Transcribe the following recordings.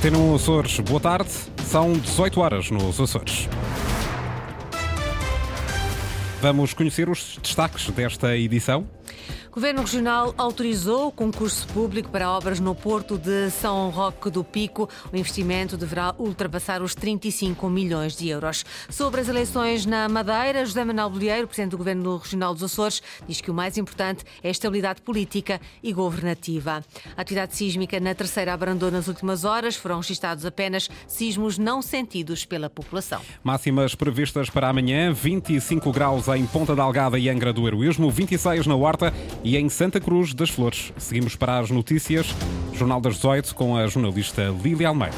Antena 1 Açores, boa tarde. São 18 horas nos Açores. Vamos conhecer os destaques desta edição. Governo Regional autorizou o concurso público para obras no Porto de São Roque do Pico. O investimento deverá ultrapassar os 35 milhões de euros. Sobre as eleições na Madeira, José Manuel Bolieiro, Presidente do Governo Regional dos Açores, diz que o mais importante é a estabilidade política e governativa. A atividade sísmica na terceira abrandou nas últimas horas. Foram registados apenas sismos não sentidos pela população. Máximas previstas para amanhã: 25 graus em Ponta da Algada e Angra do Heroísmo, 26 na Horta e em Santa Cruz das Flores. Seguimos para as notícias. Jornal das 18 com a jornalista Lília Almeida.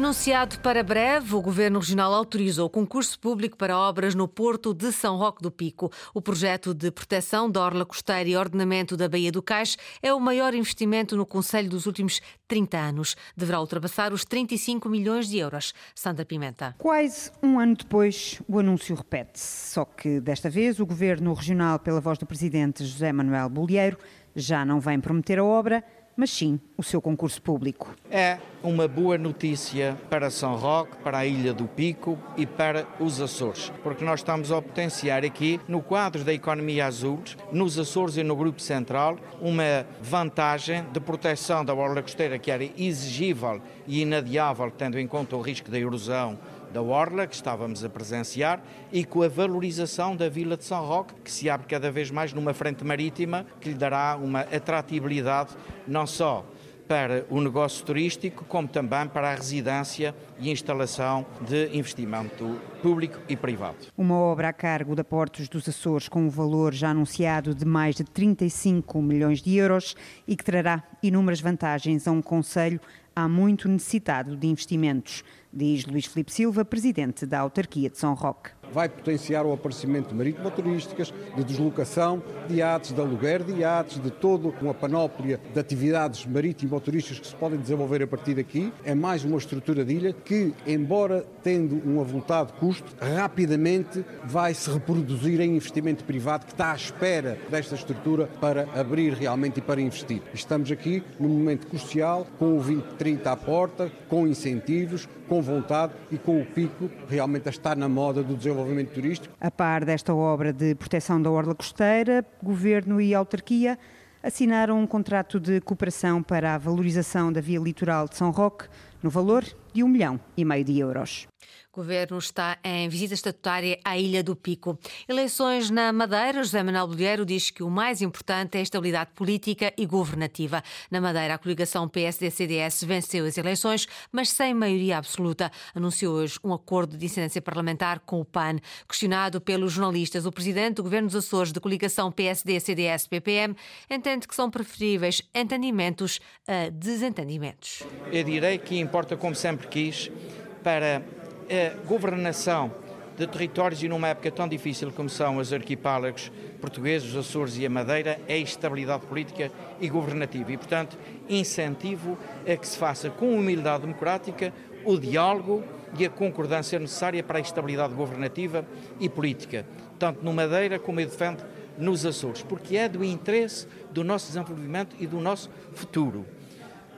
Anunciado para breve, o Governo Regional autorizou o concurso público para obras no Porto de São Roque do Pico. O projeto de proteção da orla costeira e ordenamento da Baía do Cais é o maior investimento no Conselho dos últimos 30 anos. Deverá ultrapassar os 35 milhões de euros. Sandra Pimenta. Quase um ano depois, o anúncio repete-se. Só que desta vez o Governo Regional, pela voz do Presidente José Manuel Bolieiro, já não vem prometer a obra, mas sim o seu concurso público. É uma boa notícia para São Roque, para a Ilha do Pico e para os Açores, porque nós estamos a potenciar aqui, no quadro da economia azul, nos Açores e no Grupo Central, uma vantagem de proteção da orla costeira que era exigível e inadiável, tendo em conta o risco da erosão da Orla, que estávamos a presenciar, e com a valorização da Vila de São Roque, que se abre cada vez mais numa frente marítima, que lhe dará uma atratividade não só para o negócio turístico, como também para a residência e instalação de investimento público e privado. Uma obra a cargo da Portos dos Açores com um valor já anunciado de mais de 35 milhões de euros e que trará inúmeras vantagens a um Conselho há muito necessitado de investimentos, diz Luís Filipe Silva, presidente da autarquia de São Roque vai potenciar o aparecimento de marítimo-turísticas, de deslocação de iates, de aluguer de iates, de toda uma panóplia de atividades marítimo-turísticas que se podem desenvolver a partir daqui. É mais uma estrutura de ilha que, embora tendo um avultado custo, rapidamente vai se reproduzir em investimento privado que está à espera desta estrutura para abrir realmente e para investir. Estamos aqui num momento crucial, com o 2030 à porta, com incentivos, com vontade e com o pico realmente a estar na moda do desenvolvimento turístico. A par desta obra de proteção da orla costeira, governo e autarquia assinaram um contrato de cooperação para a valorização da via litoral de São Roque no valor de um milhão e meio de euros. O governo está em visita estatutária à Ilha do Pico. Eleições na Madeira, José Manuel Bolheiro diz que o mais importante é a estabilidade política e governativa. Na Madeira, a coligação PSD-CDS venceu as eleições, mas sem maioria absoluta. Anunciou hoje um acordo de incidência parlamentar com o PAN. Questionado pelos jornalistas, o presidente do governo dos Açores da coligação PSD-CDS-PPM entende que são preferíveis entendimentos a desentendimentos. Eu direi que importa, como sempre quis, para a governação de territórios e numa época tão difícil como são os arquipélagos portugueses, os Açores e a Madeira, é estabilidade política e governativa. E, portanto, incentivo a que se faça com humildade democrática o diálogo e a concordância necessária para a estabilidade governativa e política, tanto no Madeira como eu defendo nos Açores, porque é do interesse do nosso desenvolvimento e do nosso futuro.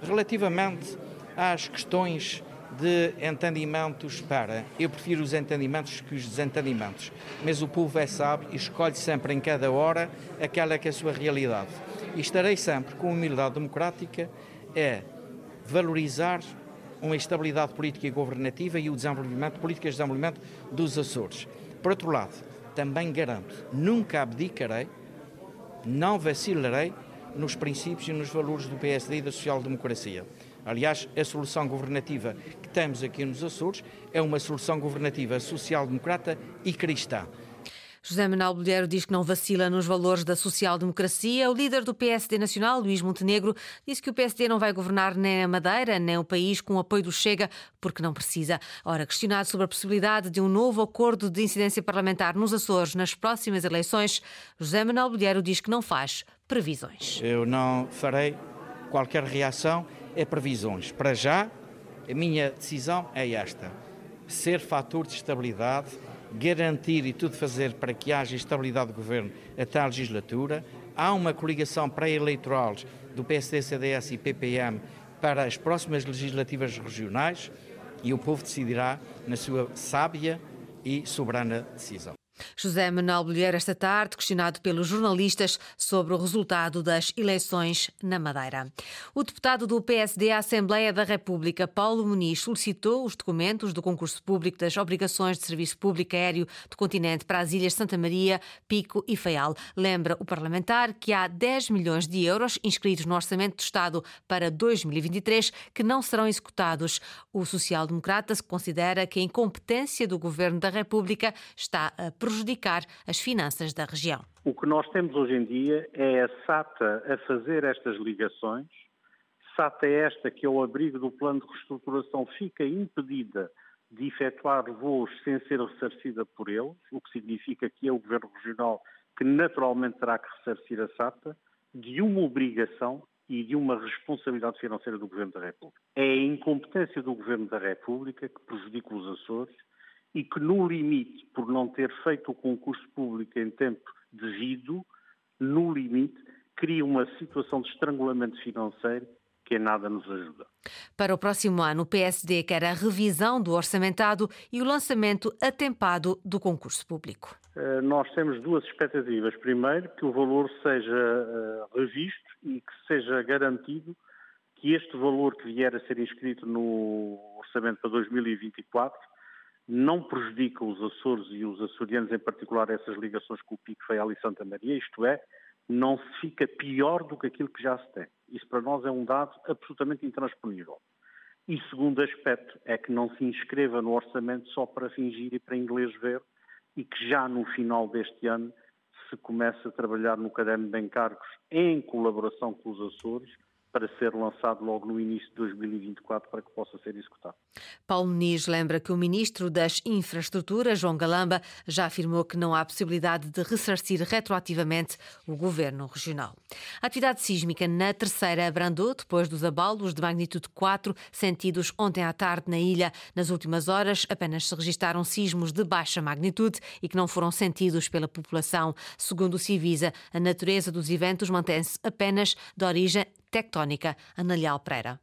Relativamente às questões de entendimentos para. Eu prefiro os entendimentos que os desentendimentos, mas o povo é sábio e escolhe sempre em cada hora aquela que é a sua realidade. E estarei sempre com humildade democrática é valorizar uma estabilidade política e governativa e o desenvolvimento, políticas de desenvolvimento dos Açores. Por outro lado, também garanto, nunca abdicarei, não vacilarei nos princípios e nos valores do PSD e da social-democracia. Aliás, a solução governativa que temos aqui nos Açores é uma solução governativa social-democrata e cristã. José Manuel Bolheiro diz que não vacila nos valores da social-democracia. O líder do PSD Nacional, Luís Montenegro, disse que o PSD não vai governar nem a Madeira, nem o país com o apoio do Chega, porque não precisa. Ora, questionado sobre a possibilidade de um novo acordo de incidência parlamentar nos Açores nas próximas eleições, José Manuel Bolheiro diz que não faz previsões. Eu não farei qualquer reação é previsões. Para já, a minha decisão é esta: ser fator de estabilidade garantir e tudo fazer para que haja estabilidade de governo até a legislatura. Há uma coligação pré-eleitoral do PSD, CDS e PPM para as próximas legislativas regionais e o povo decidirá na sua sábia e soberana decisão. José Manuel Bolheiro, esta tarde, questionado pelos jornalistas sobre o resultado das eleições na Madeira. O deputado do PSD à Assembleia da República, Paulo Muniz, solicitou os documentos do concurso público das obrigações de serviço público aéreo do continente para as ilhas Santa Maria, Pico e Faial. Lembra o parlamentar que há 10 milhões de euros inscritos no Orçamento do Estado para 2023 que não serão executados. O social-democrata considera que a incompetência do Governo da República está a prejudicar as finanças da região. O que nós temos hoje em dia é a SATA a fazer estas ligações. SATA é esta que, ao abrigo do plano de reestruturação, fica impedida de efetuar voos sem ser ressarcida por eles, o que significa que é o Governo Regional que naturalmente terá que ressarcir a SATA de uma obrigação e de uma responsabilidade financeira do Governo da República. É a incompetência do Governo da República que prejudica os Açores e que, no limite, por não ter feito o concurso público em tempo devido, no limite, cria uma situação de estrangulamento financeiro que em nada nos ajuda. Para o próximo ano, o PSD quer a revisão do orçamentado e o lançamento atempado do concurso público. Eh, nós temos duas expectativas. Primeiro, que o valor seja eh, revisto e que seja garantido que este valor que vier a ser inscrito no orçamento para 2024 não prejudica os Açores e os açorianos, em particular essas ligações com o Pico Feial e Santa Maria, isto é, não se fica pior do que aquilo que já se tem. Isso para nós é um dado absolutamente intransponível. E segundo aspecto é que não se inscreva no orçamento só para fingir e para inglês ver e que já no final deste ano se comece a trabalhar no caderno de encargos em colaboração com os Açores para ser lançado logo no início de 2024 para que possa ser executado. Paulo Muniz lembra que o ministro das Infraestruturas, João Galamba, já afirmou que não há possibilidade de ressarcir retroativamente o governo regional. A atividade sísmica na terceira abrandou depois dos abalos de magnitude 4 sentidos ontem à tarde na ilha. Nas últimas horas, apenas se registaram sismos de baixa magnitude e que não foram sentidos pela população. Segundo o Civisa, a natureza dos eventos mantém-se apenas de origem tectónica. Analial Pereira.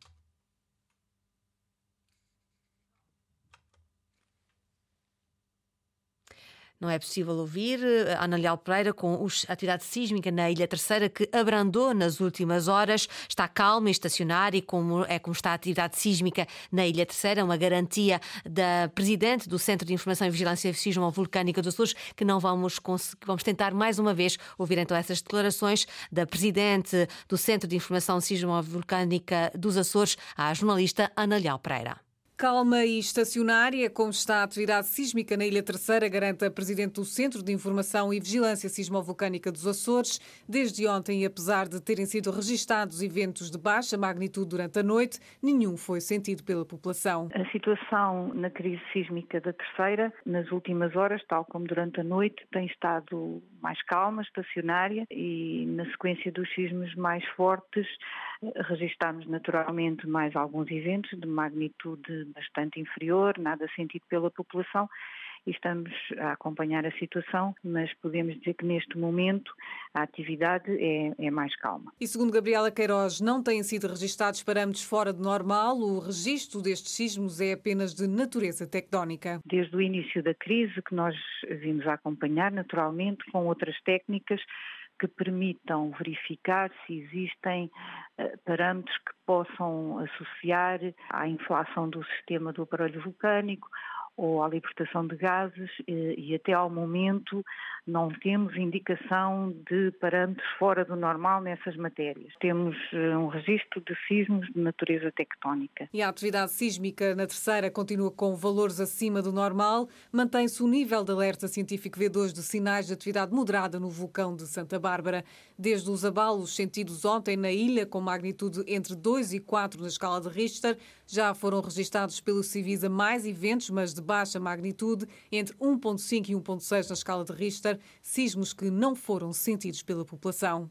Não é possível ouvir eh, Ana Leal Pereira com a atividade sísmica na Ilha Terceira que abrandou nas últimas horas. Está calma e estacionária e como é como está a atividade sísmica na Ilha Terceira, uma garantia da Presidente do Centro de Informação e Vigilância Sismo-Vulcânica dos Açores que não vamos vamos tentar mais uma vez ouvir então essas declarações da Presidente do Centro de Informação Sismo-Vulcânica dos Açores, à jornalista Ana Leal Pereira. Calma e estacionária, como está a atividade sísmica na Ilha Terceira, garante a Presidente do Centro de Informação e Vigilância Sismovolcânica dos Açores. Desde ontem, apesar de terem sido registados eventos de baixa magnitude durante a noite, nenhum foi sentido pela população. A situação na crise sísmica da Terceira, nas últimas horas, tal como durante a noite, tem estado mais calma, estacionária e na sequência dos sismos mais fortes, registámos naturalmente mais alguns eventos de magnitude bastante inferior, nada sentido pela população e estamos a acompanhar a situação, mas podemos dizer que neste momento a atividade é, é, mais calma. E segundo Gabriela Queiroz, não têm sido registados parâmetros fora de normal. O registro destes sismos é apenas de natureza tectónica. Desde o início da crise, que nós vimos a acompanhar naturalmente com outras técnicas, que permitam verificar se existem parâmetros que possam associar à inflação do sistema do aparelho vulcânico ou à libertação de gases e, até ao momento não temos indicação de parâmetros fora do normal nessas matérias. Temos eh, um registro de sismos de natureza tectónica. E a atividade sísmica na terceira continua com valores acima do normal. Mantém-se o nível de alerta científico V2 de sinais de atividade moderada no vulcão de Santa Bárbara. Desde os abalos sentidos ontem na ilha, com magnitude entre 2 e 4 na escala de Richter, já foram registados pelo Civisa mais eventos, mas de baixa magnitude, entre 1.5 e 1.6 na escala de Richter, sismos que não foram sentidos pela população.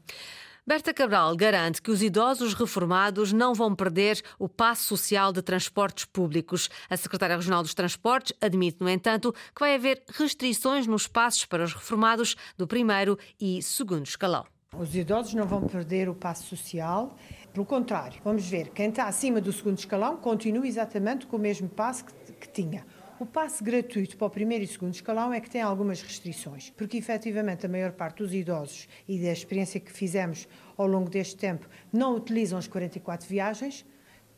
Berta Cabral garante que os idosos reformados não vão perder o passo social de transportes públicos. A secretária regional dos Transportes admite, no entanto, que vai haver restrições nos passos para os reformados do primeiro e segundo escalão. Os idosos não vão perder o passo social, pelo contrário, vamos ver, quem está acima do segundo escalão continua exatamente com o mesmo passo que, que tinha. O passe gratuito para o primeiro e segundo escalão é que tem algumas restrições, porque efetivamente a maior parte dos idosos e da experiência que fizemos ao longo deste tempo não utilizam as 44 viagens,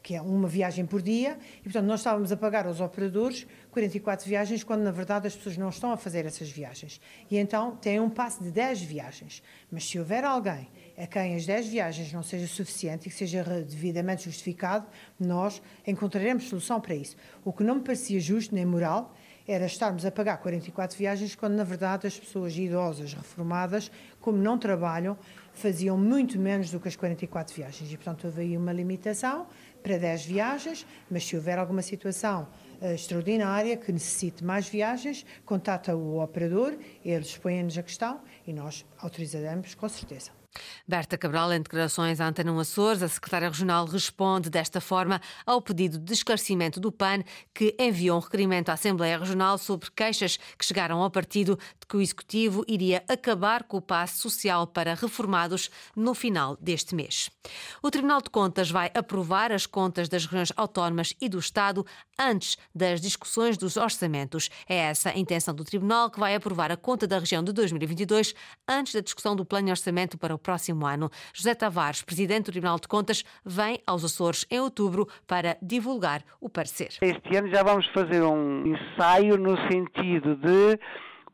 que é uma viagem por dia, e portanto nós estávamos a pagar aos operadores 44 viagens, quando na verdade as pessoas não estão a fazer essas viagens. E então têm um passe de 10 viagens. Mas se houver alguém a quem as 10 viagens não seja suficiente e que seja devidamente justificado, nós encontraremos solução para isso. O que não me parecia justo nem moral era estarmos a pagar 44 viagens quando na verdade as pessoas idosas, reformadas, como não trabalham, faziam muito menos do que as 44 viagens. E portanto houve aí uma limitação para 10 viagens, mas se houver alguma situação uh, extraordinária que necessite mais viagens, contata o operador, eles expõem-nos a questão e nós autorizaremos com certeza. Berta Cabral, em declarações à Antena Açores, a secretária regional responde desta forma ao pedido de esclarecimento do PAN, que enviou um requerimento à Assembleia Regional sobre queixas que chegaram ao partido de que o Executivo iria acabar com o passe social para reformados no final deste mês. O Tribunal de Contas vai aprovar as contas das regiões autónomas e do Estado antes das discussões dos orçamentos. É essa a intenção do Tribunal, que vai aprovar a conta da região de 2022 antes da discussão do plano de orçamento para o próximo ano. José Tavares, presidente do Tribunal de Contas, vem aos Açores em outubro para divulgar o parecer. Este ano já vamos fazer um ensaio no sentido de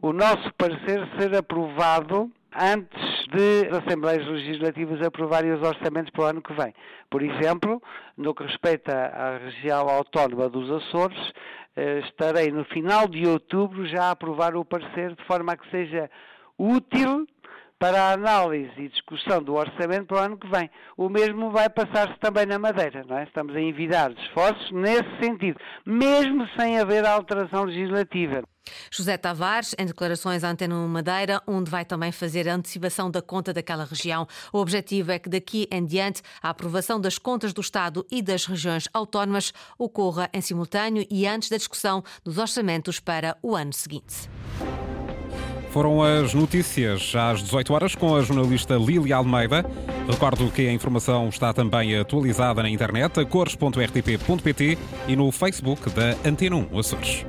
o nosso parecer ser aprovado antes de as Assembleias Legislativas aprovarem os orçamentos para o ano que vem. Por exemplo, no que respeita à região autónoma dos Açores, eh, estarei no final de outubro já a aprovar o parecer de forma a que seja útil para a análise e discussão do orçamento para o ano que vem. O mesmo vai passar-se também na Madeira, não é? Estamos a envidar esforços nesse sentido, mesmo sem haver alteração legislativa. José Tavares, em declarações à Antena Madeira, onde vai também fazer a antecipação da conta daquela região. O objetivo é que daqui em diante a aprovação das contas do Estado e das regiões autónomas ocorra em simultâneo e antes da discussão dos orçamentos para o ano seguinte. Foram as notícias às 18 horas com a jornalista Lili Almeida. Recordo que a informação está também atualizada na internet, a cores.rtp.pt e no Facebook da Antena 1 Açores.